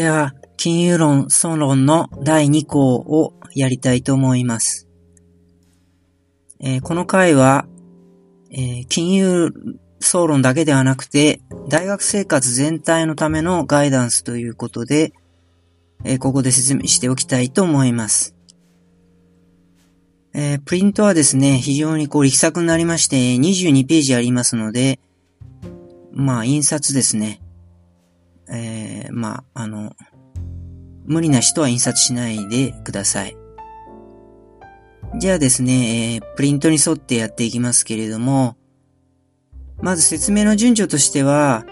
では、金融論、総論の第2項をやりたいと思います。えー、この回は、えー、金融総論だけではなくて、大学生活全体のためのガイダンスということで、えー、ここで説明しておきたいと思います。えー、プリントはですね、非常にこう力作になりまして、22ページありますので、まあ、印刷ですね。えー、まあ、あの、無理な人は印刷しないでください。じゃあですね、えー、プリントに沿ってやっていきますけれども、まず説明の順序としては、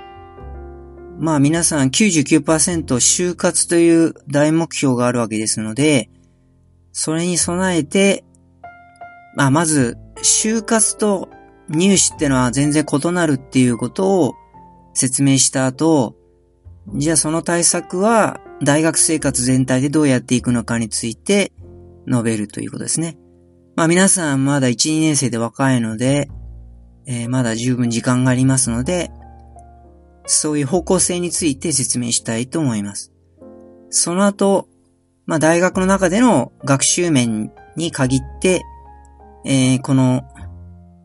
まあ皆さん99%就活という大目標があるわけですので、それに備えて、まあまず、就活と入試ってのは全然異なるっていうことを説明した後、じゃあその対策は大学生活全体でどうやっていくのかについて述べるということですね。まあ皆さんまだ1、2年生で若いので、えー、まだ十分時間がありますので、そういう方向性について説明したいと思います。その後、まあ大学の中での学習面に限って、えー、この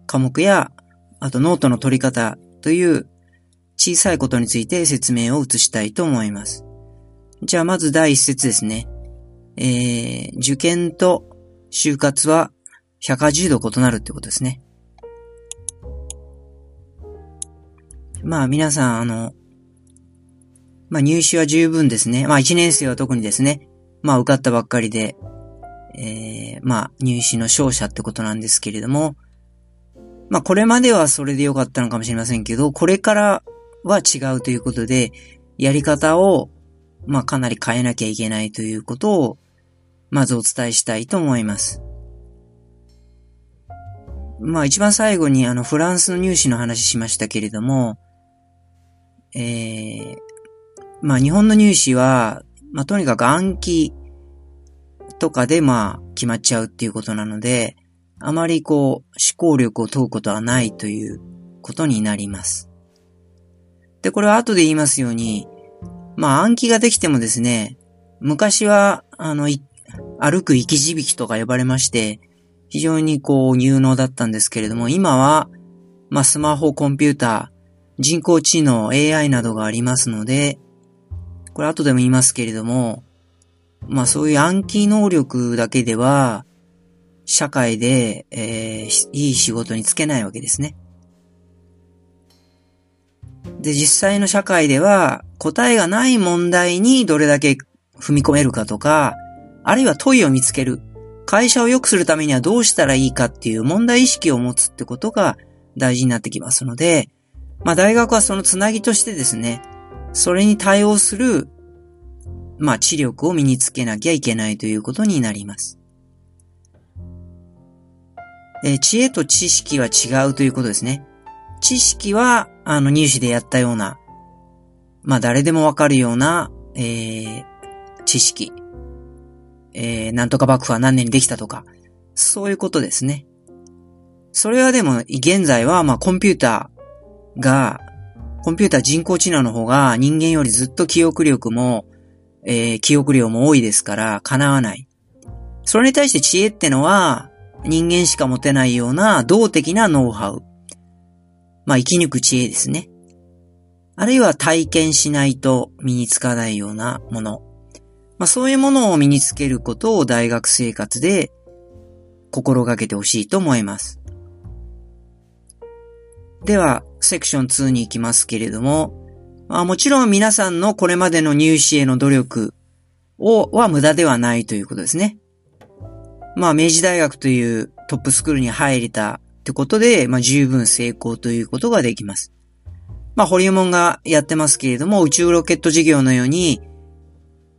科目や、あとノートの取り方という小さいことについて説明を移したいと思います。じゃあまず第一節ですね。えー、受験と就活は180度異なるってことですね。まあ皆さん、あの、まあ入試は十分ですね。まあ1年生は特にですね。まあ受かったばっかりで、えー、まあ入試の勝者ってことなんですけれども、まあこれまではそれで良かったのかもしれませんけど、これからは違うということで、やり方を、まあかなり変えなきゃいけないということを、まずお伝えしたいと思います。まあ一番最後にあのフランスの入試の話しましたけれども、えー、まあ日本の入試は、まあとにかく暗記とかでまあ決まっちゃうっていうことなので、あまりこう思考力を問うことはないということになります。で、これは後で言いますように、まあ暗記ができてもですね、昔は、あの、歩く生き字引とか呼ばれまして、非常にこう有能だったんですけれども、今は、まあスマホ、コンピューター、人工知能、AI などがありますので、これ後でも言いますけれども、まあそういう暗記能力だけでは、社会で、えー、いい仕事に就けないわけですね。で、実際の社会では答えがない問題にどれだけ踏み込めるかとか、あるいは問いを見つける。会社を良くするためにはどうしたらいいかっていう問題意識を持つってことが大事になってきますので、まあ大学はそのつなぎとしてですね、それに対応する、まあ知力を身につけなきゃいけないということになります。え、知恵と知識は違うということですね。知識は、あの、入試でやったような、まあ、誰でもわかるような、えー、知識。えー、なんとか幕府は何年にできたとか、そういうことですね。それはでも、現在は、まあ、コンピューターが、コンピューター人工知能の方が人間よりずっと記憶力も、えー、記憶量も多いですから、叶わない。それに対して知恵ってのは、人間しか持てないような動的なノウハウ。まあ、生き抜く知恵ですね。あるいは体験しないと身につかないようなもの。まあ、そういうものを身につけることを大学生活で心がけてほしいと思います。では、セクション2に行きますけれども、まあ、もちろん皆さんのこれまでの入試への努力を、は無駄ではないということですね。まあ、明治大学というトップスクールに入れたってことで、まあ、十分成功ということができます。まあ、ホリエモンがやってますけれども、宇宙ロケット事業のように、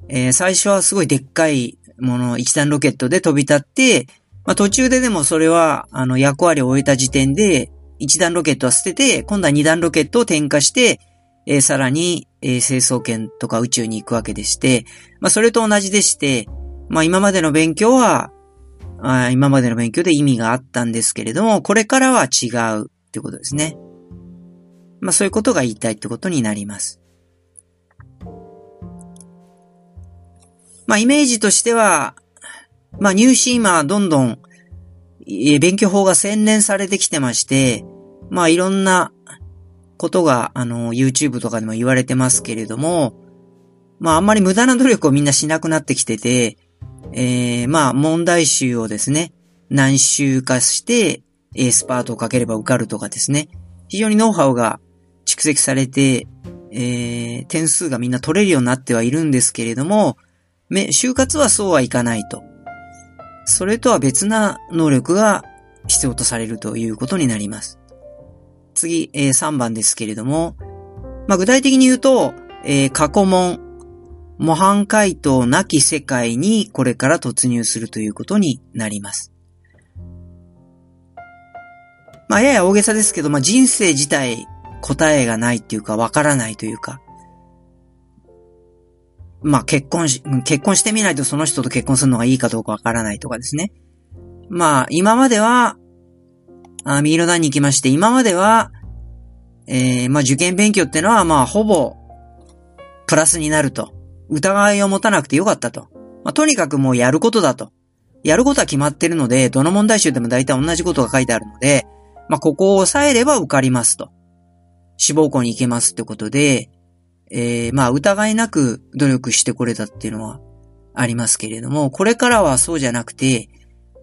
えー、最初はすごいでっかいもの、一段ロケットで飛び立って、まあ、途中ででもそれは、あの、役割を終えた時点で、一段ロケットは捨てて、今度は二段ロケットを点火して、えー、さらに、えー、清掃圏とか宇宙に行くわけでして、まあ、それと同じでして、まあ、今までの勉強は、あ今までの勉強で意味があったんですけれども、これからは違うってことですね。まあそういうことが言いたいってことになります。まあ、イメージとしては、まあ、入試今、どんどん、勉強法が洗練されてきてまして、まあ、いろんなことが、あの、YouTube とかでも言われてますけれども、まあ、あんまり無駄な努力をみんなしなくなってきてて、えー、まあ、問題集をですね、何週化して、エースパートをかければ受かるとかですね、非常にノウハウが蓄積されて、えー、点数がみんな取れるようになってはいるんですけれども、め就活はそうはいかないと。それとは別な能力が必要とされるということになります。次、えー、3番ですけれども、まあ、具体的に言うと、えー、過去問、模範解答なき世界にこれから突入するということになります。まあ、やや大げさですけど、まあ、人生自体答えがないっていうか、わからないというか、まあ、結婚し、結婚してみないとその人と結婚するのがいいかどうかわからないとかですね。まあ、今までは、あ右の段に行きまして、今までは、えー、まあ受験勉強ってのは、まあほぼ、プラスになると。疑いを持たなくてよかったと。まあとにかくもうやることだと。やることは決まってるので、どの問題集でも大体同じことが書いてあるので、まあここを押さえれば受かりますと。志望校に行けますってことで、えー、まあ疑いなく努力してこれたっていうのはありますけれども、これからはそうじゃなくて、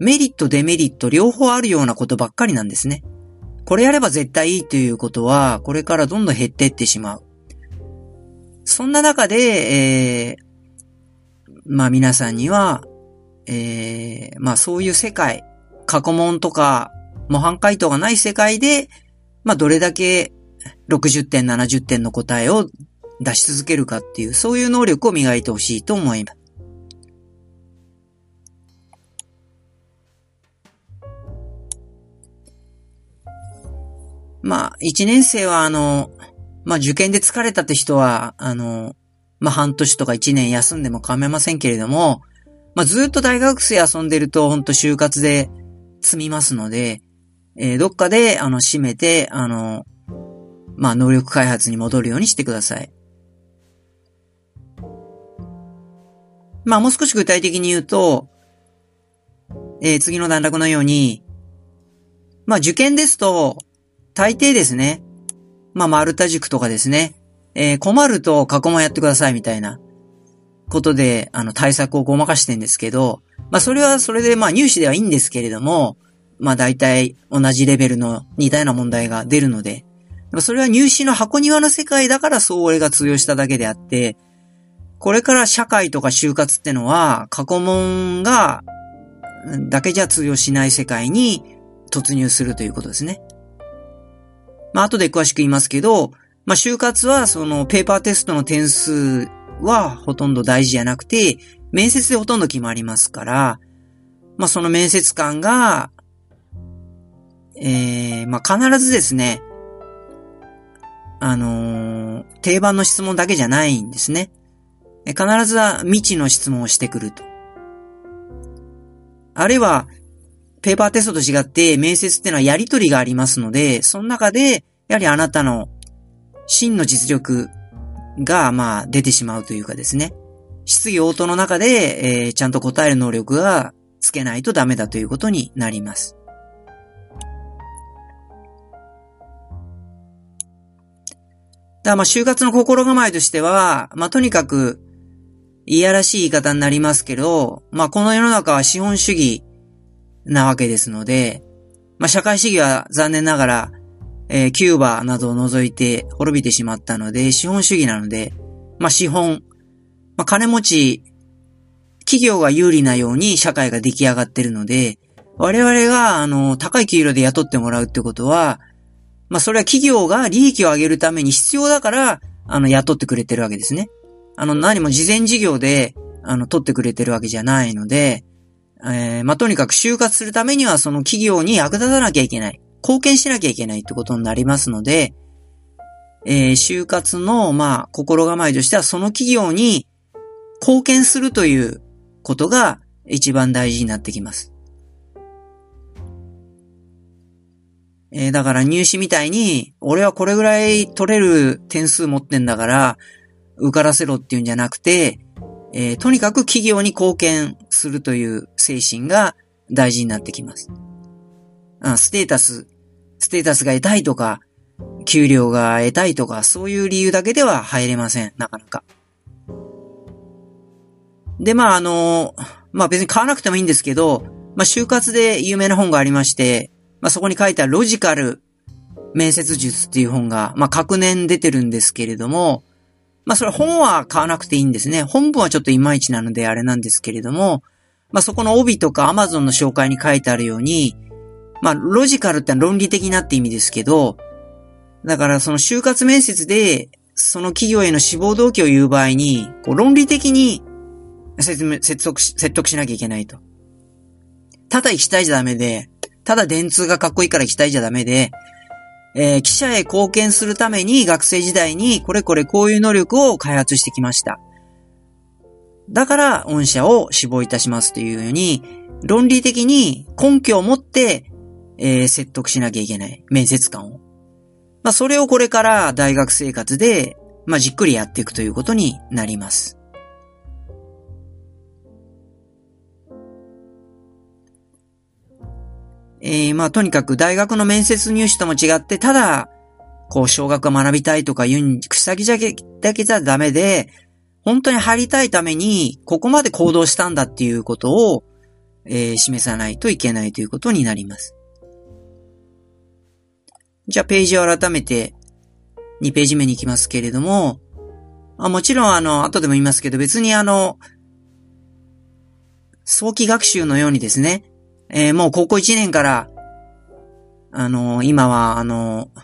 メリット、デメリット両方あるようなことばっかりなんですね。これやれば絶対いいということは、これからどんどん減っていってしまう。そんな中で、えー、まあ皆さんには、えー、まあそういう世界、過去問とか模範解答がない世界で、まあどれだけ60点、70点の答えを出し続けるかっていう、そういう能力を磨いてほしいと思います。まあ、一年生はあの、まあ受験で疲れたって人は、あの、まあ半年とか一年休んでも構いませんけれども、まあずっと大学生遊んでると本当就活で積みますので、えー、どっかであの閉めて、あの、まあ能力開発に戻るようにしてください。まあもう少し具体的に言うと、えー、次の段落のように、まあ受験ですと、大抵ですね。まあ、マルタ塾とかですね。えー、困ると過去問やってくださいみたいなことで、あの、対策をごまかしてんですけど、まあ、それはそれで、まあ、入試ではいいんですけれども、まあ、大体同じレベルの似たような問題が出るので、それは入試の箱庭の世界だからそう俺が通用しただけであって、これから社会とか就活ってのは、過去問が、だけじゃ通用しない世界に突入するということですね。まあ、後で詳しく言いますけど、まあ、就活は、その、ペーパーテストの点数はほとんど大事じゃなくて、面接でほとんど決まりますから、まあ、その面接官が、ええー、まあ、必ずですね、あのー、定番の質問だけじゃないんですね。必ずは未知の質問をしてくると。あるいは、ペーパーテストと違って面接ってのはやりとりがありますので、その中で、やはりあなたの真の実力が、まあ、出てしまうというかですね。質疑応答の中で、えー、ちゃんと答える能力がつけないとダメだということになります。だまあ、就活の心構えとしては、まあ、とにかく、いやらしい言い方になりますけど、まあ、この世の中は資本主義なわけですので、まあ、社会主義は残念ながら、えー、キューバなどを除いて滅びてしまったので、資本主義なので、まあ、資本、まあ、金持ち、企業が有利なように社会が出来上がってるので、我々が、あの、高い給料で雇ってもらうってことは、まあ、それは企業が利益を上げるために必要だから、あの、雇ってくれてるわけですね。あの、何も事前事業で、あの、取ってくれてるわけじゃないので、えー、まあ、とにかく就活するためにはその企業に役立たなきゃいけない。貢献しなきゃいけないってことになりますので、えー、就活の、まあ、心構えとしてはその企業に貢献するということが一番大事になってきます。えー、だから入試みたいに、俺はこれぐらい取れる点数持ってんだから、受からせろっていうんじゃなくて、えー、とにかく企業に貢献するという精神が大事になってきます。あステータス、ステータスが得たいとか、給料が得たいとか、そういう理由だけでは入れません。なかなか。で、まあ、あの、まあ別に買わなくてもいいんですけど、まあ就活で有名な本がありまして、まあそこに書いてあるロジカル面接術っていう本が、まあ各年出てるんですけれども、まあそれ本は買わなくていいんですね。本文はちょっといまいちなのであれなんですけれども、まあそこの帯とか Amazon の紹介に書いてあるように、まあロジカルって論理的なって意味ですけど、だからその就活面接で、その企業への志望動機を言う場合に、こう論理的に説明、説得し、説得しなきゃいけないと。ただ行きたいじゃダメで、ただ電通がかっこいいから行きたいじゃダメで、えー、記者へ貢献するために学生時代にこれこれこういう能力を開発してきました。だから、御社を志望いたしますというように、論理的に根拠を持って、えー、説得しなきゃいけない。面接官を。まあ、それをこれから大学生活で、まあ、じっくりやっていくということになります。えー、まあ、とにかく大学の面接入試とも違って、ただ、こう、小学を学びたいとかいう、草木だけだけじゃダメで、本当に入りたいために、ここまで行動したんだっていうことを、えー、示さないといけないということになります。じゃあ、ページを改めて、2ページ目に行きますけれども、あもちろん、あの、後でも言いますけど、別にあの、早期学習のようにですね、えー、もう高校1年から、あのー、今は、あのー、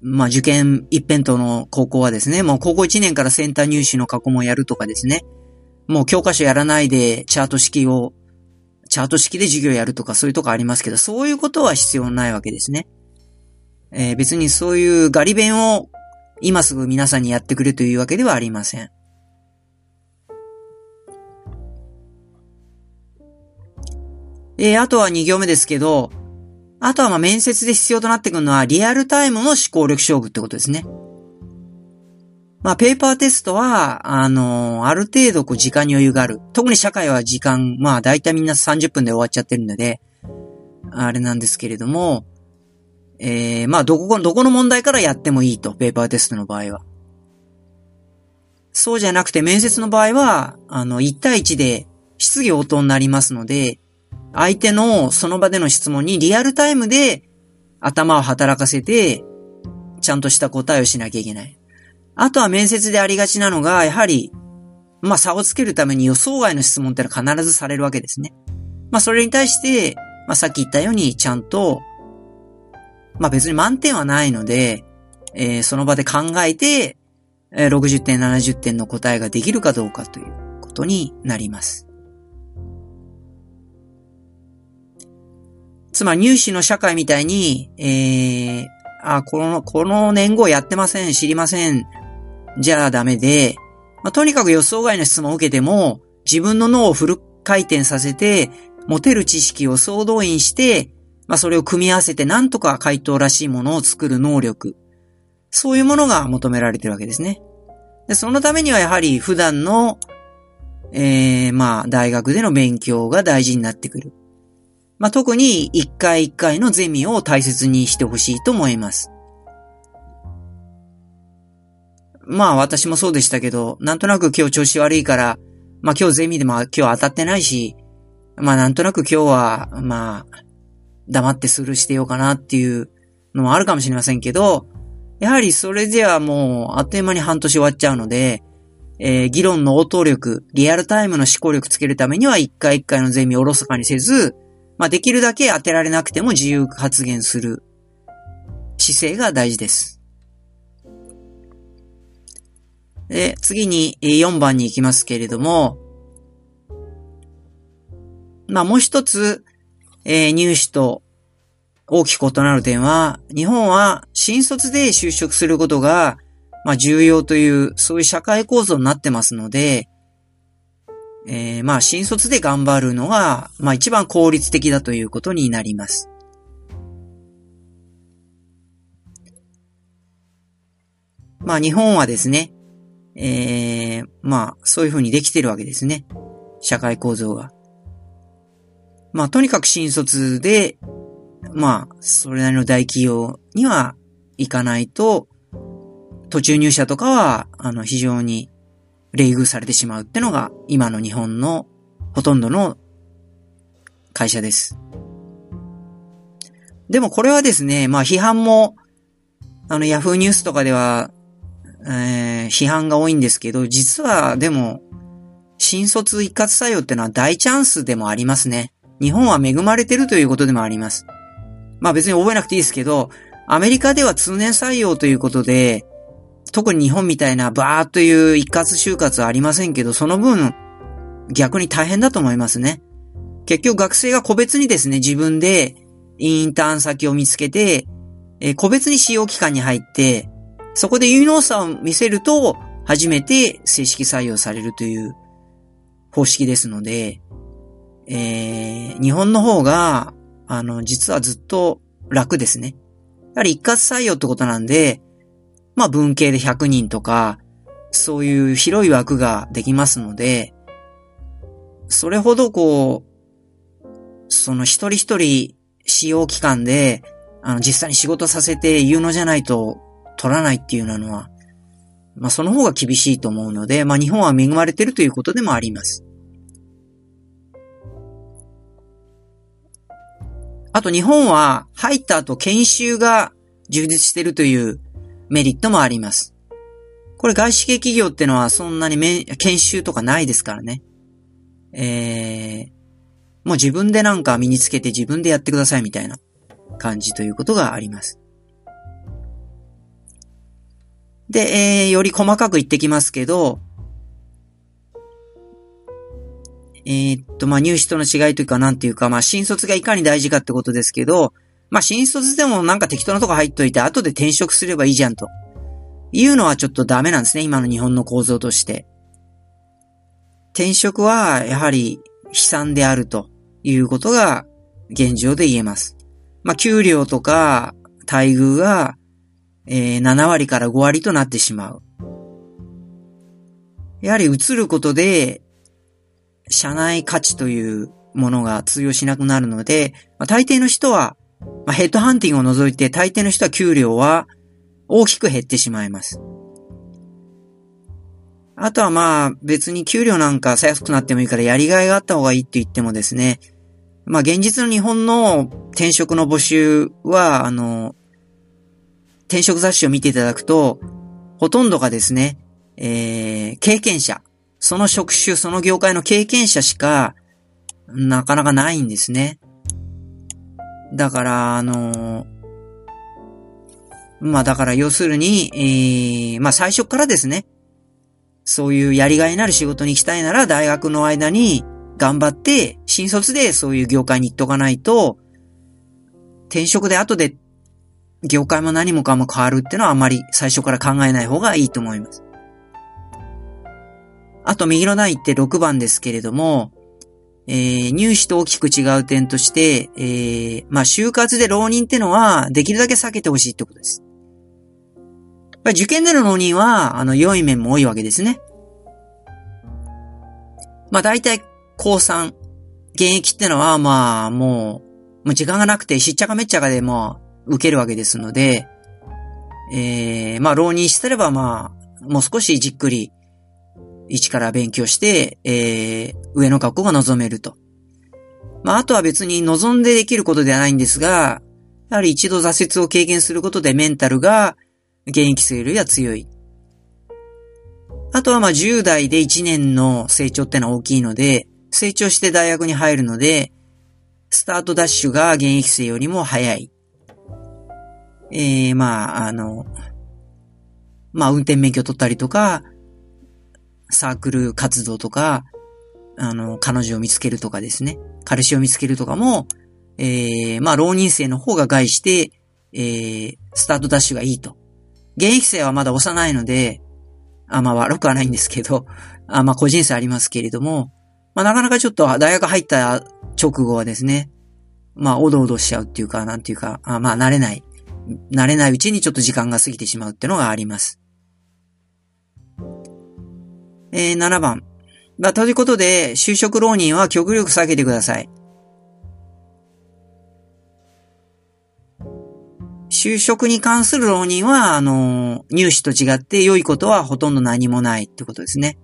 まあ、受験一辺倒の高校はですね、もう高校1年からセンター入試の過去問やるとかですね、もう教科書やらないでチャート式を、チャート式で授業やるとかそういうとこありますけど、そういうことは必要ないわけですね。えー、別にそういうガリ弁を今すぐ皆さんにやってくれというわけではありません。えー、あとは2行目ですけど、あとはま面接で必要となってくるのはリアルタイムの思考力勝負ってことですね。まあ、ペーパーテストは、あのー、ある程度こう時間に余裕がある。特に社会は時間、まあ、だいたいみんな30分で終わっちゃってるので、あれなんですけれども、えー、まあ、どこ、どこの問題からやってもいいと、ペーパーテストの場合は。そうじゃなくて、面接の場合は、あの、1対1で質疑応答になりますので、相手のその場での質問にリアルタイムで頭を働かせて、ちゃんとした答えをしなきゃいけない。あとは面接でありがちなのが、やはり、まあ差をつけるために予想外の質問ってのは必ずされるわけですね。まあそれに対して、まあさっき言ったようにちゃんと、まあ別に満点はないので、えー、その場で考えて、えー、60点、70点の答えができるかどうかということになります。つまり入試の社会みたいに、えー、あ、この、この年号やってません、知りません、じゃあダメで、まあ、とにかく予想外の質問を受けても、自分の脳をフル回転させて、持てる知識を総動員して、まあ、それを組み合わせてなんとか回答らしいものを作る能力。そういうものが求められてるわけですね。で、そのためにはやはり普段の、えー、まあ、大学での勉強が大事になってくる。まあ、特に一回一回のゼミを大切にしてほしいと思います。まあ私もそうでしたけど、なんとなく今日調子悪いから、まあ今日ゼミでも今日当たってないし、まあなんとなく今日は、まあ、黙ってスルーしてようかなっていうのもあるかもしれませんけど、やはりそれではもうあっという間に半年終わっちゃうので、えー、議論の応答力、リアルタイムの思考力つけるためには一回一回のゼミをおろそかにせず、まあ、できるだけ当てられなくても自由発言する姿勢が大事です。で、次に4番に行きますけれども、まあ、もう一つ、えー、入試と大きく異なる点は、日本は新卒で就職することが、まあ、重要という、そういう社会構造になってますので、えー、まあ、新卒で頑張るのが、まあ一番効率的だということになります。まあ日本はですね、えー、まあ、そういうふうにできてるわけですね。社会構造が。まあ、とにかく新卒で、まあ、それなりの大企業には行かないと、途中入社とかは、あの、非常に冷遇されてしまうってのが、今の日本のほとんどの会社です。でもこれはですね、まあ批判も、あの、ヤフーニュースとかでは、えー、批判が多いんですけど、実はでも、新卒一括採用ってのは大チャンスでもありますね。日本は恵まれてるということでもあります。まあ別に覚えなくていいですけど、アメリカでは通年採用ということで、特に日本みたいなバーっという一括就活はありませんけど、その分、逆に大変だと思いますね。結局学生が個別にですね、自分でインターン先を見つけて、え個別に使用期間に入って、そこで有能さを見せると、初めて正式採用されるという方式ですので、えー、日本の方が、あの、実はずっと楽ですね。やはり一括採用ってことなんで、まあ文系で100人とか、そういう広い枠ができますので、それほどこう、その一人一人使用期間で、あの、実際に仕事させて有能じゃないと取らないっていうのは、まあその方が厳しいと思うので、まあ日本は恵まれてるということでもあります。あと日本は入った後研修が充実してるというメリットもあります。これ外資系企業ってのはそんなに研修とかないですからね。えー、もう自分でなんか身につけて自分でやってくださいみたいな感じということがあります。で、えー、より細かく言ってきますけど、えー、っと、まあ、入試との違いというか、なんていうか、まあ、新卒がいかに大事かってことですけど、まあ、新卒でもなんか適当なとこ入っといて、後で転職すればいいじゃんと。いうのはちょっとダメなんですね、今の日本の構造として。転職は、やはり、悲惨であるということが、現状で言えます。まあ、給料とか、待遇が、えー、7割から5割となってしまう。やはり移ることで、社内価値というものが通用しなくなるので、まあ、大抵の人はまあ、ヘッドハンティングを除いて大抵の人は給料は大きく減ってしまいます。あとはまあ別に給料なんか安くなってもいいからやりがいがあった方がいいって言ってもですね、まあ現実の日本の転職の募集は、あの、転職雑誌を見ていただくと、ほとんどがですね、えー、経験者、その職種、その業界の経験者しか、なかなかないんですね。だから、あのまあだから要するに、えー、まあ最初からですね、そういうやりがいのある仕事に行きたいなら大学の間に頑張って、新卒でそういう業界に行っとかないと、転職で後で業界も何もかも変わるってのはあまり最初から考えない方がいいと思います。あと右の台って6番ですけれども、えー、入試と大きく違う点として、えー、まあ、就活で浪人ってのは、できるだけ避けてほしいってことです。受験での浪人は、あの、良い面も多いわけですね。まあ、大体、高3、現役ってのは、まあ、もう、もう時間がなくて、しっちゃかめっちゃかで、まあ、受けるわけですので、えー、まあ、浪人してれば、まあ、もう少しじっくり、一から勉強して、えー、上の学校が望めると。まあ、あとは別に望んでできることではないんですが、やはり一度挫折を経験することでメンタルが現役生よりは強い。あとはまあ10代で1年の成長ってのは大きいので、成長して大学に入るので、スタートダッシュが現役生よりも早い。えー、まあ、あの、まあ運転免許取ったりとか、サークル活動とか、あの、彼女を見つけるとかですね。彼氏を見つけるとかも、えー、まあ、浪人生の方が害して、えー、スタートダッシュがいいと。現役生はまだ幼いので、あ、まあ悪くはないんですけど、あまあ個人差ありますけれども、まあなかなかちょっと大学入った直後はですね、まあおどおどしちゃうっていうか、なんていうか、あまあ慣れない。慣れないうちにちょっと時間が過ぎてしまうっていうのがあります。えー、7番。まあ、ということで、就職浪人は極力避けてください。就職に関する浪人は、あの、入試と違って良いことはほとんど何もないってことですね。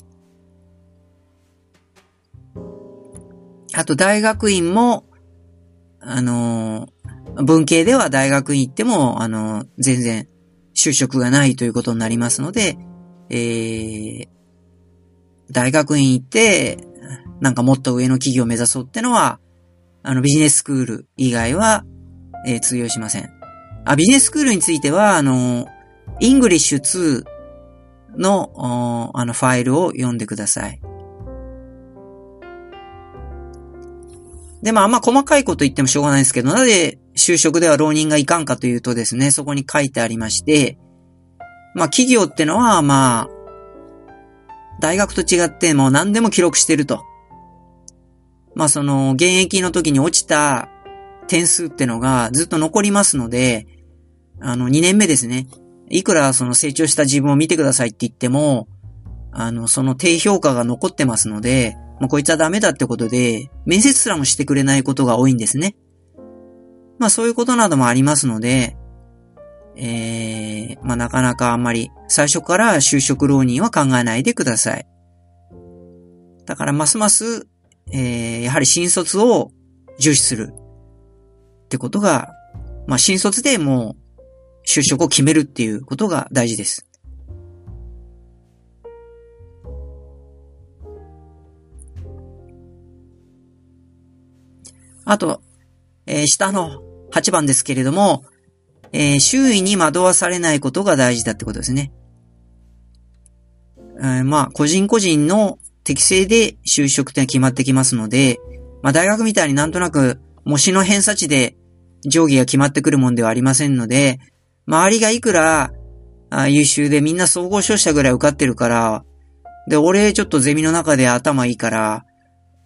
あと、大学院も、あの、文系では大学院行っても、あの、全然就職がないということになりますので、えー、大学院行って、なんかもっと上の企業を目指そうってのは、あの、ビジネススクール以外は、えー、通用しません。あ、ビジネススクールについては、あの、 English 2の、あの、ファイルを読んでください。で、まあ、あんま細かいこと言ってもしょうがないですけど、なぜ就職では浪人がいかんかというとですね、そこに書いてありまして、まあ、企業ってのは、まあ、大学と違ってもう何でも記録してると。まあ、その、現役の時に落ちた点数ってのがずっと残りますので、あの、2年目ですね。いくらその成長した自分を見てくださいって言っても、あの、その低評価が残ってますので、もうこいつはダメだってことで、面接すらもしてくれないことが多いんですね。まあそういうことなどもありますので、えー、まあなかなかあんまり最初から就職浪人は考えないでください。だからますます、えー、やはり新卒を重視するってことが、まあ新卒でもう就職を決めるっていうことが大事です。あと、えー、下の8番ですけれども、えー、周囲に惑わされないことが大事だってことですね。えー、まあ、個人個人の適性で就職って決まってきますので、まあ、大学みたいになんとなく模試の偏差値で定規が決まってくるもんではありませんので、周りがいくら優秀でみんな総合商社ぐらい受かってるから、で、俺ちょっとゼミの中で頭いいから、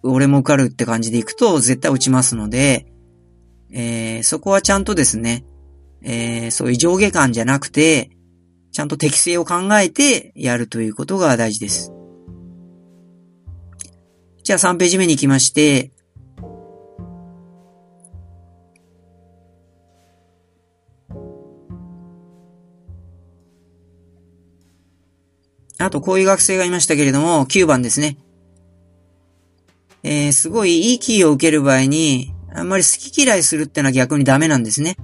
俺も受かるって感じでいくと絶対落ちますので、えー、そこはちゃんとですね、えー、そういう上下感じゃなくて、ちゃんと適性を考えてやるということが大事です。じゃあ3ページ目に行きまして、あとこういう学生がいましたけれども、9番ですね。えー、すごいいいキーを受ける場合に、あんまり好き嫌いするってのは逆にダメなんですね。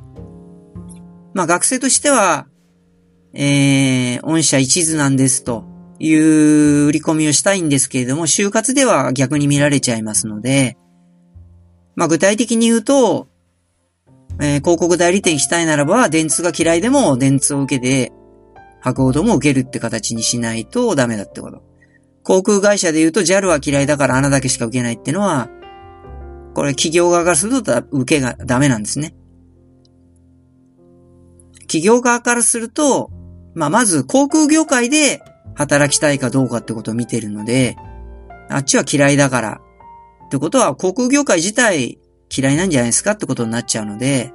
まあ学生としては、えー、御社一途なんですという売り込みをしたいんですけれども、就活では逆に見られちゃいますので、まあ具体的に言うと、えー、広告代理店したいならば、電通が嫌いでも電通を受けて、博報堂も受けるって形にしないとダメだってこと。航空会社で言うと JAL は嫌いだから穴だけしか受けないってのは、これ企業側からすると受けがダメなんですね。企業側からすると、まあ、まず航空業界で働きたいかどうかってことを見てるので、あっちは嫌いだから。ってことは航空業界自体嫌いなんじゃないですかってことになっちゃうので、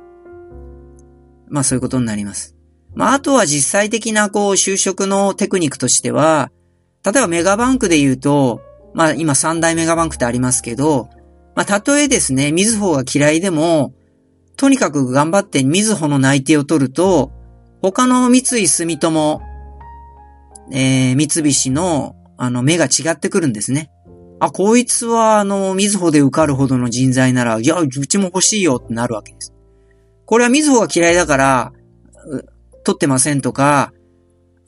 まあそういうことになります。まああとは実際的なこう就職のテクニックとしては、例えばメガバンクで言うと、まあ今三大メガバンクってありますけど、まあたとえですね、みずほが嫌いでも、とにかく頑張ってみずほの内定を取ると、他の三井住友、えー、三菱の、あの、目が違ってくるんですね。あ、こいつは、あの、みずほで受かるほどの人材なら、いや、うちも欲しいよってなるわけです。これはみずほが嫌いだから、取ってませんとか、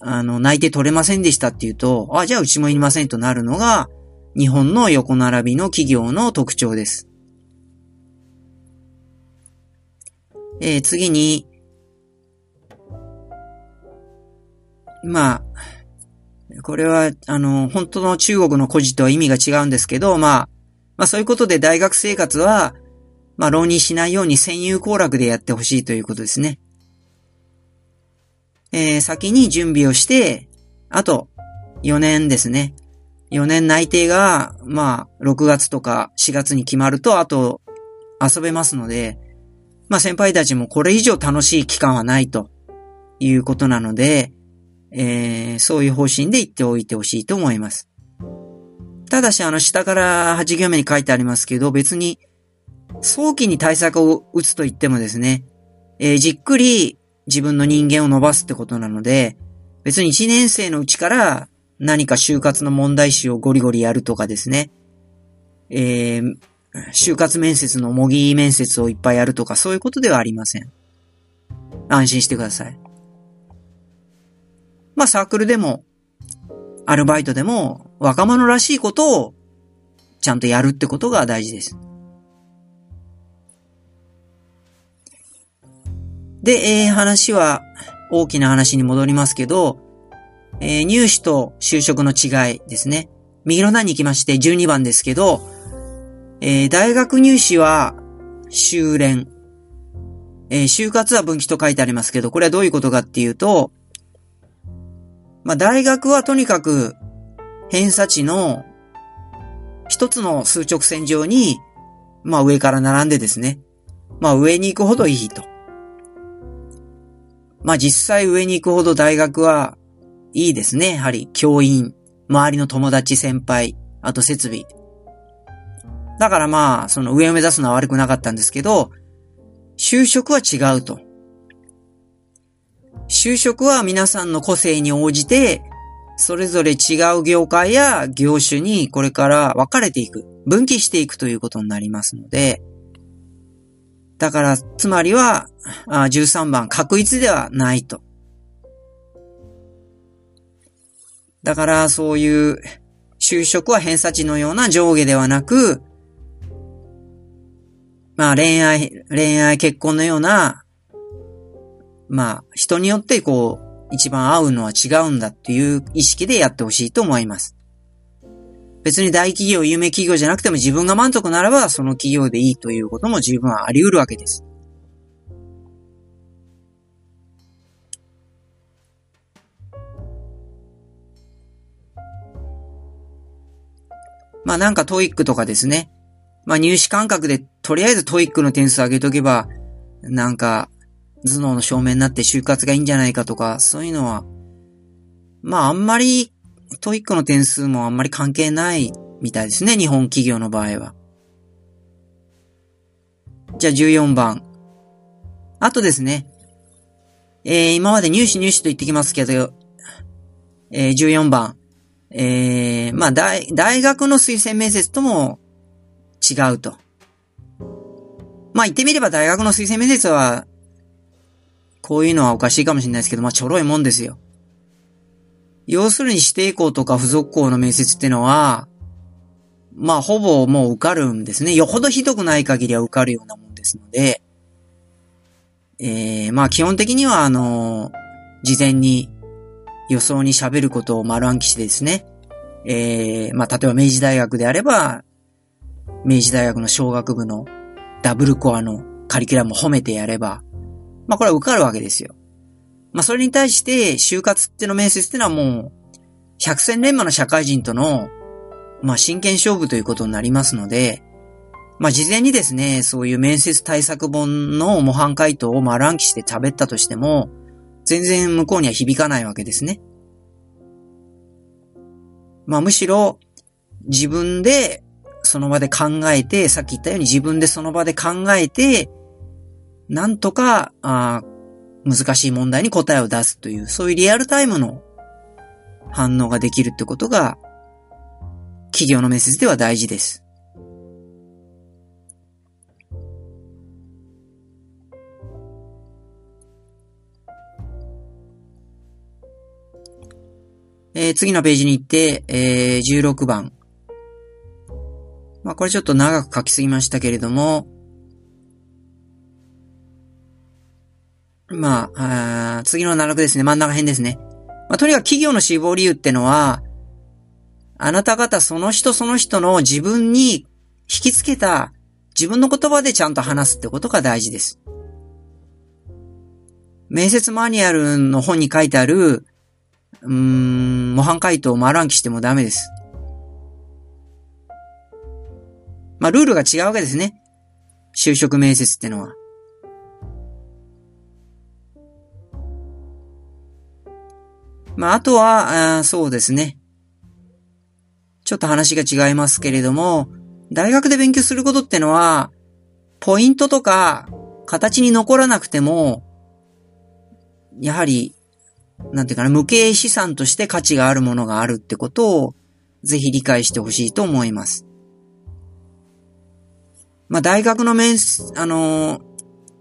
あの、内定取れませんでしたっていうと、あ、じゃあうちもいりませんとなるのが、日本の横並びの企業の特徴です。えー、次に、まあ、これは、あの、本当の中国の孤児とは意味が違うんですけど、まあ、まあそういうことで大学生活は、まあ浪人しないように占有行楽でやってほしいということですね。えー、先に準備をして、あと、4年ですね。4年内定が、まあ、6月とか4月に決まると、あと、遊べますので、まあ先輩たちもこれ以上楽しい期間はないということなので、えー、そういう方針で言っておいてほしいと思います。ただし、あの、下から8行目に書いてありますけど、別に、早期に対策を打つと言ってもですね、えー、じっくり自分の人間を伸ばすってことなので、別に1年生のうちから何か就活の問題集をゴリゴリやるとかですね、えー、就活面接の模擬面接をいっぱいやるとかそういうことではありません。安心してください。まあサークルでも、アルバイトでも、若者らしいことをちゃんとやるってことが大事です。で、えー、話は大きな話に戻りますけど、えー、入試と就職の違いですね。右の段に行きまして12番ですけど、えー、大学入試は修練。えー、就活は分岐と書いてありますけど、これはどういうことかっていうと、まあ、大学はとにかく偏差値の一つの数直線上に、まあ上から並んでですね。まあ上に行くほどいいと。まあ実際上に行くほど大学はいいですね。やはり教員、周りの友達、先輩、あと設備。だからまあ、その上を目指すのは悪くなかったんですけど、就職は違うと。就職は皆さんの個性に応じて、それぞれ違う業界や業種にこれから分かれていく、分岐していくということになりますので、だから、つまりは、あ13番、確一ではないと。だから、そういう、就職は偏差値のような上下ではなく、まあ恋愛、恋愛結婚のような、まあ人によってこう、一番合うのは違うんだっていう意識でやってほしいと思います。別に大企業、有名企業じゃなくても自分が満足ならばその企業でいいということも十分あり得るわけです。まあなんか TOEIC とかですね。まあ入試感覚でとりあえず TOEIC の点数上げとけば、なんか頭脳の証明になって就活がいいんじゃないかとか、そういうのは、まああんまり TOEIC の点数もあんまり関係ないみたいですね、日本企業の場合は。じゃあ14番。あとですね。えー、今まで入試入試と言ってきますけど、えー、14番。えー、まあ、大、大学の推薦面接とも違うと。まあ、言ってみれば大学の推薦面接は、こういうのはおかしいかもしれないですけど、まあ、ちょろいもんですよ。要するに指定校とか付属校の面接ってのは、まあ、ほぼもう受かるんですね。よほどひどくない限りは受かるようなもんですので、えー、まあ、基本的には、あの、事前に予想に喋ることを丸暗記してですね、えー、まあ、例えば明治大学であれば、明治大学の小学部のダブルコアのカリキュラムを褒めてやれば、まあ、これは受かるわけですよ。まあ、それに対して、就活っての面接ってのはもう、百戦錬磨の社会人との、まあ、真剣勝負ということになりますので、まあ、事前にですね、そういう面接対策本の模範回答を丸暗記して喋ったとしても、全然向こうには響かないわけですね。まあ、むしろ、自分でその場で考えて、さっき言ったように自分でその場で考えて、なんとか、あ難しい問題に答えを出すという、そういうリアルタイムの反応ができるってことが、企業の面接では大事です。えー、次のページに行って、えー、16番。まあ、これちょっと長く書きすぎましたけれども、まあ、あ次の7ですね。真ん中辺ですね。まあ、とにかく企業の死亡理由ってのは、あなた方その人その人の自分に引きつけた自分の言葉でちゃんと話すってことが大事です。面接マニュアルの本に書いてある、うーん、模範回答を丸暗記してもダメです。まあ、ルールが違うわけですね。就職面接ってのは。まあ、あとは、あそうですね。ちょっと話が違いますけれども、大学で勉強することってのは、ポイントとか、形に残らなくても、やはり、なんていうかな、無形資産として価値があるものがあるってことを、ぜひ理解してほしいと思います。まあ、大学の面、あのー、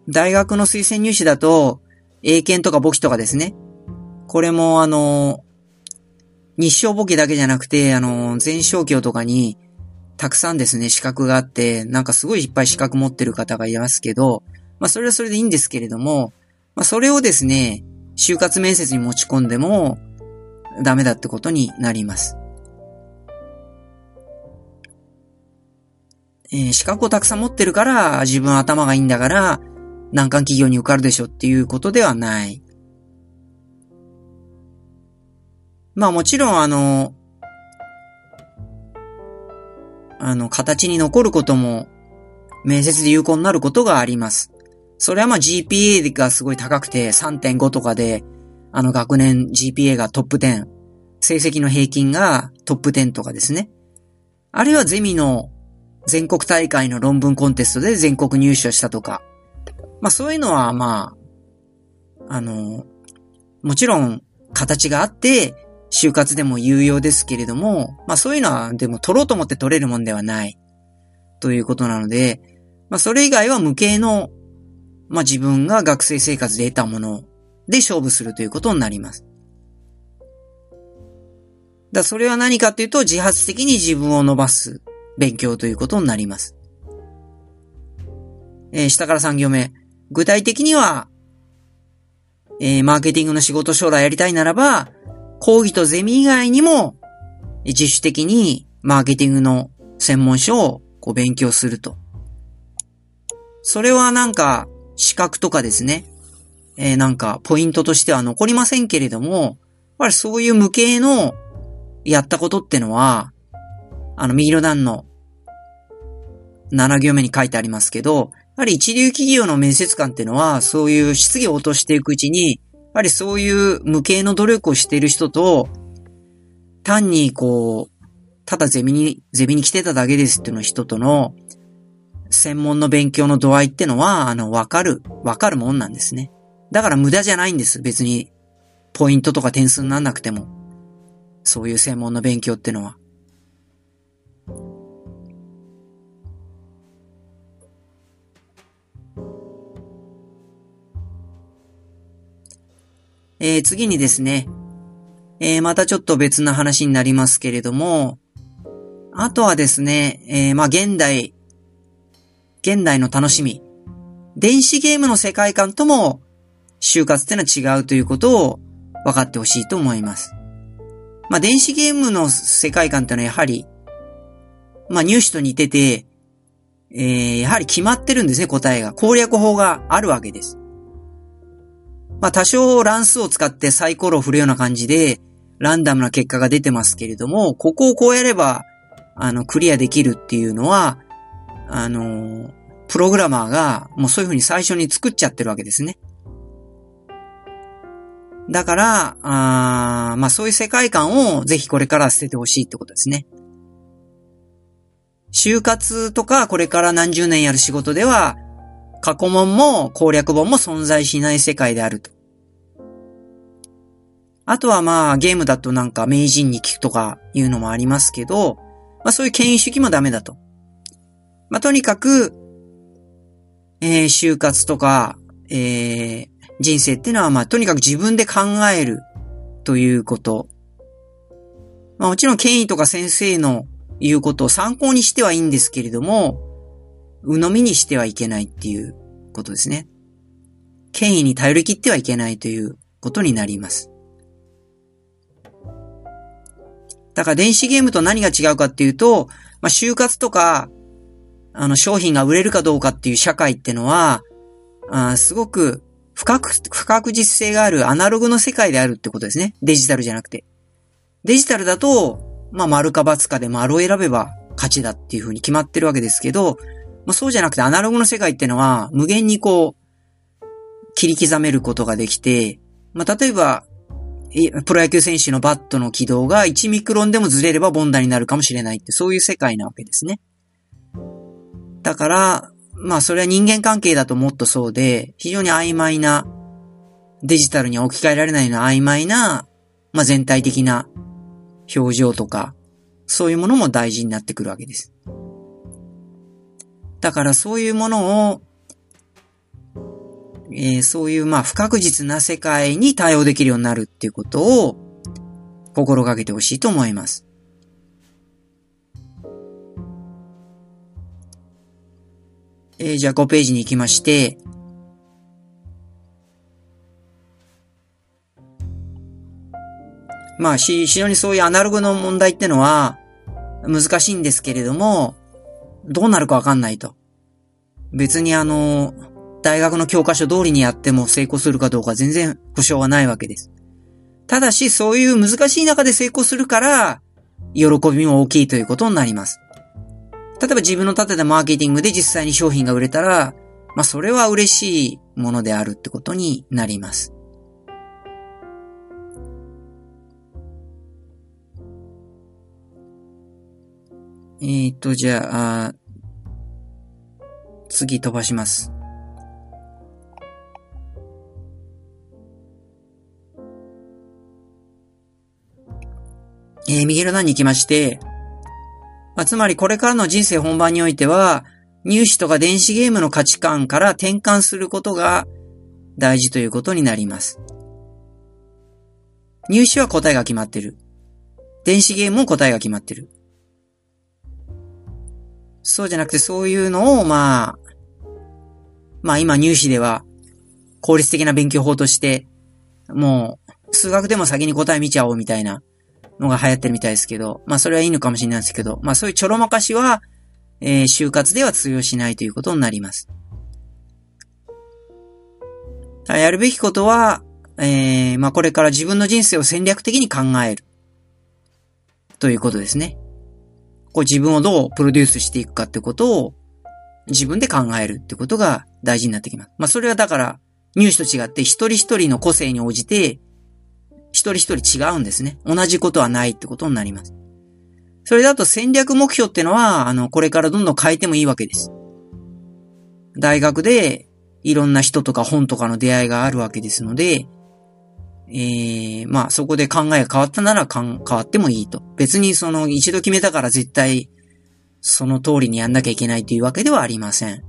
大学の推薦入試だと、英検とか簿記とかですね。これもあのー、日照簿記だけじゃなくて、あのー、全小教とかに、たくさんですね、資格があって、なんかすごいいっぱい資格持ってる方がいますけど、まあそれはそれでいいんですけれども、まあそれをですね、就活面接に持ち込んでもダメだってことになります。えー、資格をたくさん持ってるから自分頭がいいんだから難関企業に受かるでしょっていうことではない。まあもちろんあの、あの、形に残ることも、面接で有効になることがあります。それはまあ GPA がすごい高くて3.5とかで、あの学年 GPA がトップ10、成績の平均がトップ10とかですね。あるいはゼミの全国大会の論文コンテストで全国入賞したとか。まあそういうのはまあ、あの、もちろん形があって、就活でも有用ですけれども、まあそういうのはでも取ろうと思って取れるもんではない。ということなので、まあそれ以外は無形の、まあ自分が学生生活で得たもので勝負するということになります。だそれは何かっていうと自発的に自分を伸ばす勉強ということになります。えー、下から3行目。具体的には、えー、マーケティングの仕事将来やりたいならば、講義とゼミ以外にも、自主的にマーケティングの専門書をこう勉強すると。それはなんか、資格とかですね。えー、なんか、ポイントとしては残りませんけれども、やっぱりそういう無形のやったことってのは、あの、右の段の7行目に書いてありますけど、やはり一流企業の面接官っていうのは、そういう質疑を落としていくうちに、やはりそういう無形の努力をしている人と、単にこう、ただゼミに、ゼミに来てただけですっていうの人との、専門の勉強の度合いってのは、あの、わかる、わかるもんなんですね。だから無駄じゃないんです。別に、ポイントとか点数になんなくても。そういう専門の勉強ってのは。えー、次にですね、えー、またちょっと別な話になりますけれども、あとはですね、えー、まあ、現代、現代の楽しみ、電子ゲームの世界観とも、就活ってのは違うということを分かってほしいと思います。まあ、電子ゲームの世界観ってのはやはり、まあ、入試と似てて、えー、やはり決まってるんですね、答えが。攻略法があるわけです。まあ多少乱数を使ってサイコロを振るような感じで、ランダムな結果が出てますけれども、ここをこうやれば、あの、クリアできるっていうのは、あの、プログラマーがもうそういう風に最初に作っちゃってるわけですね。だから、あまあそういう世界観をぜひこれから捨ててほしいってことですね。就活とかこれから何十年やる仕事では、過去問も攻略本も存在しない世界であると。あとはまあゲームだとなんか名人に聞くとかいうのもありますけど、まあそういう権威主義もダメだと。まあとにかく、えー、就活とか、えー、人生っていうのはまあとにかく自分で考えるということ。まあもちろん権威とか先生の言うことを参考にしてはいいんですけれども、鵜呑みにしてはいけないっていうことですね。権威に頼り切ってはいけないということになります。だから電子ゲームと何が違うかっていうと、まあ、就活とか、あの、商品が売れるかどうかっていう社会ってのは、あすごく不確、不確実性があるアナログの世界であるってことですね。デジタルじゃなくて。デジタルだと、まあ、丸か×かで丸を選べば勝ちだっていうふうに決まってるわけですけど、まあ、そうじゃなくてアナログの世界ってのは無限にこう、切り刻めることができて、まあ、例えば、プロ野球選手のバットの軌道が1ミクロンでもずれればボンダになるかもしれないって、そういう世界なわけですね。だから、まあそれは人間関係だともっとそうで、非常に曖昧な、デジタルに置き換えられないような曖昧な、まあ全体的な表情とか、そういうものも大事になってくるわけです。だからそういうものを、えー、そういうまあ不確実な世界に対応できるようになるっていうことを心がけてほしいと思います。えー、じゃあ5ページに行きまして、まあ、非常にそういうアナログの問題ってのは難しいんですけれども、どうなるかわかんないと。別にあの、大学の教科書通りにやっても成功するかどうか全然保証はないわけです。ただし、そういう難しい中で成功するから、喜びも大きいということになります。例えば自分の立てたマーケティングで実際に商品が売れたら、まあそれは嬉しいものであるってことになります。えーと、じゃあ、次飛ばします。えー、右の段に行きまして、まあ、つまりこれからの人生本番においては、入試とか電子ゲームの価値観から転換することが大事ということになります。入試は答えが決まってる。電子ゲームも答えが決まってる。そうじゃなくてそういうのを、まあ、まあ今入試では効率的な勉強法として、もう数学でも先に答え見ちゃおうみたいなのが流行ってるみたいですけど、まあそれはいいのかもしれないですけど、まあそういうちょろまかしは、えー、就活では通用しないということになります。やるべきことは、えー、まあこれから自分の人生を戦略的に考える。ということですね。こう自分をどうプロデュースしていくかってことを自分で考えるってことが大事になってきます。まあそれはだから入試と違って一人一人の個性に応じて一人一人違うんですね。同じことはないってことになります。それだと戦略目標ってのは、あの、これからどんどん変えてもいいわけです。大学でいろんな人とか本とかの出会いがあるわけですので、ええー、まあそこで考えが変わったならかん変わってもいいと。別にその一度決めたから絶対その通りにやんなきゃいけないというわけではありません。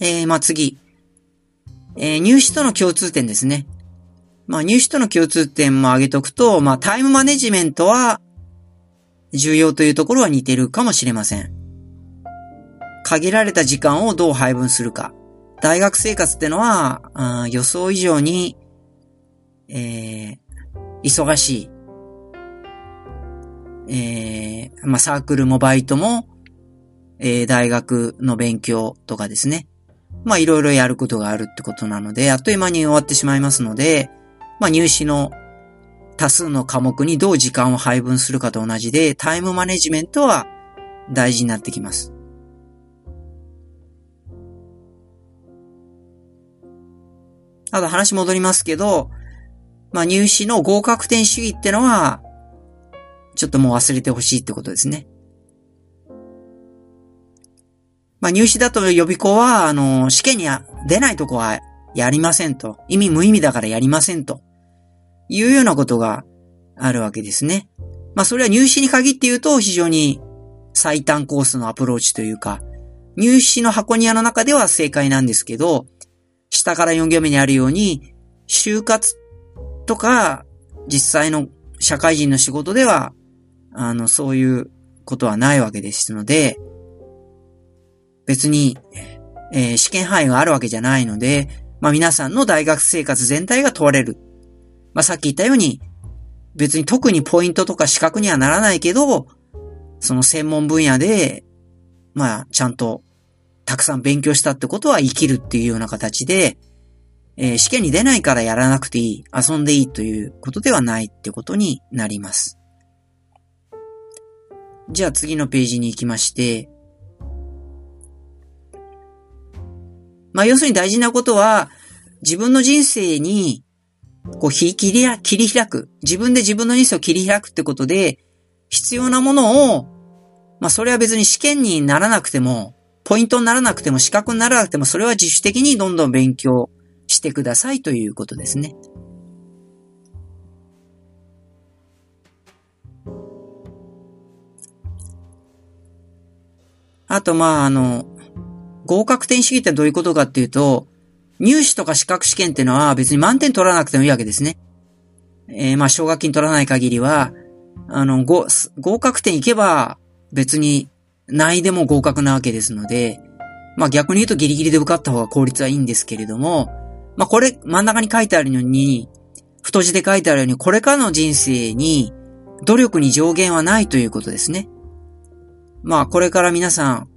えー、まあ次。えー、入試との共通点ですね。まあ入試との共通点も挙げとくと、まあタイムマネジメントは重要というところは似てるかもしれません。限られた時間をどう配分するか。大学生活ってのは、あ予想以上に、えー、忙しい。えー、まあ、サークルもバイトも、えー、大学の勉強とかですね。まあ、いろいろやることがあるってことなので、あっという間に終わってしまいますので、まあ、入試の多数の科目にどう時間を配分するかと同じで、タイムマネジメントは大事になってきます。あと話戻りますけど、まあ入試の合格点主義ってのは、ちょっともう忘れてほしいってことですね。まあ入試だと予備校は、あの、試験に出ないとこはやりませんと。意味無意味だからやりませんと。いうようなことがあるわけですね。まあそれは入試に限って言うと非常に最短コースのアプローチというか、入試の箱庭の中では正解なんですけど、下から4行目にあるように、就活とか実際の社会人の仕事では、あの、そういうことはないわけですので、別に、えー、試験範囲があるわけじゃないので、まあ皆さんの大学生活全体が問われるまあ、さっき言ったように、別に特にポイントとか資格にはならないけど、その専門分野で、まあ、ちゃんとたくさん勉強したってことは生きるっていうような形で、えー、試験に出ないからやらなくていい、遊んでいいということではないってことになります。じゃあ次のページに行きまして、まあ要するに大事なことは、自分の人生に、こう、切り、切り開く。自分で自分の人生を切り開くってことで、必要なものを、まあそれは別に試験にならなくても、ポイントにならなくても、資格にならなくても、それは自主的にどんどん勉強してくださいということですね。あと、まあ、あの、合格点主義ってどういうことかっていうと、入試とか資格試験っていうのは別に満点取らなくてもいいわけですね。えー、まあ、奨学金取らない限りは、あの、合、合格点いけば別にないでも合格なわけですので、まあ逆に言うとギリギリで受かった方が効率はいいんですけれども、まあこれ真ん中に書いてあるように、太字で書いてあるように、これからの人生に努力に上限はないということですね。まあこれから皆さん、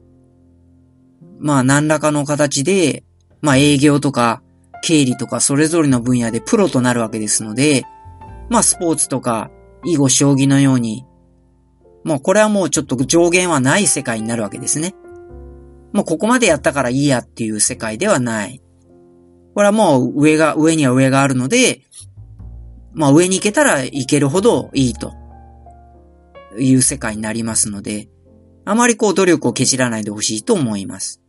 まあ何らかの形で、まあ営業とか経理とかそれぞれの分野でプロとなるわけですので、まあスポーツとか囲碁将棋のようにもうこれはもうちょっと上限はない世界になるわけですね。もうここまでやったからいいやっていう世界ではない。これはもう上が、上には上があるので、まあ上に行けたら行けるほどいいという世界になりますので、あまりこう努力をけじらないでほしいと思います。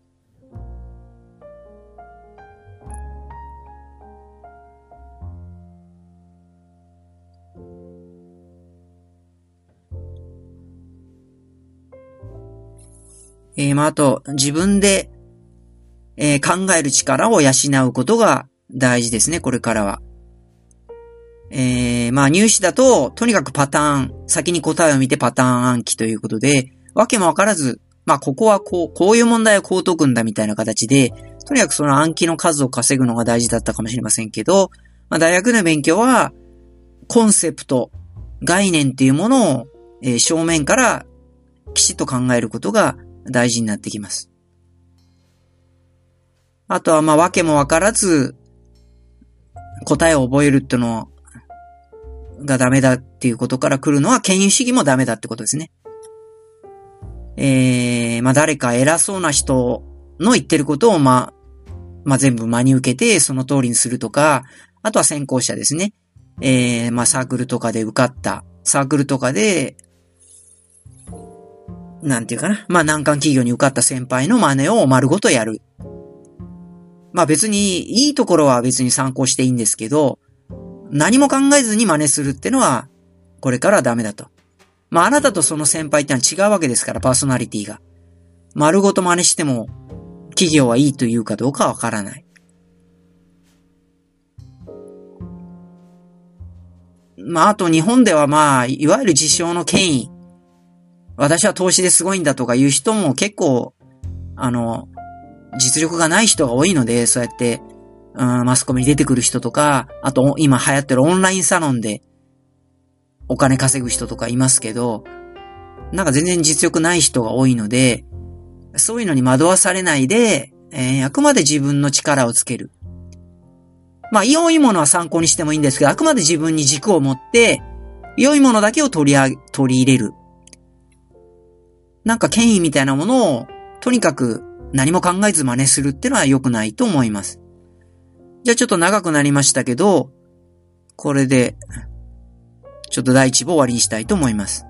えー、まあ、あと、自分で、えー、考える力を養うことが大事ですね、これからは。えー、まあ、入試だと、とにかくパターン、先に答えを見てパターン暗記ということで、わけもわからず、まあ、ここはこう、こういう問題をこう解くんだみたいな形で、とにかくその暗記の数を稼ぐのが大事だったかもしれませんけど、まあ、大学の勉強は、コンセプト、概念っていうものを、えー、正面からきちっと考えることが大事になってきます。あとは、まあ、わけもわからず、答えを覚えるってのがダメだっていうことから来るのは、権威主義もダメだってことですね。えー、まあ、誰か偉そうな人の言ってることを、まあ、まあ、全部真に受けて、その通りにするとか、あとは先行者ですね。えー、まあ、サークルとかで受かった、サークルとかでなんていうかな。まあ難関企業に受かった先輩の真似を丸ごとやる。まあ別に、いいところは別に参考していいんですけど、何も考えずに真似するってのは、これからはダメだと。まああなたとその先輩ってのは違うわけですから、パーソナリティが。丸ごと真似しても、企業はいいというかどうかわからない。まああと日本ではまあ、いわゆる自称の権威。私は投資ですごいんだとか言う人も結構、あの、実力がない人が多いので、そうやって、うん、マスコミに出てくる人とか、あと今流行ってるオンラインサロンでお金稼ぐ人とかいますけど、なんか全然実力ない人が多いので、そういうのに惑わされないで、えー、あくまで自分の力をつける。まあ、良いものは参考にしてもいいんですけど、あくまで自分に軸を持って、良いものだけを取り上げ、取り入れる。なんか権威みたいなものを、とにかく何も考えず真似するってのは良くないと思います。じゃあちょっと長くなりましたけど、これで、ちょっと第一部終わりにしたいと思います。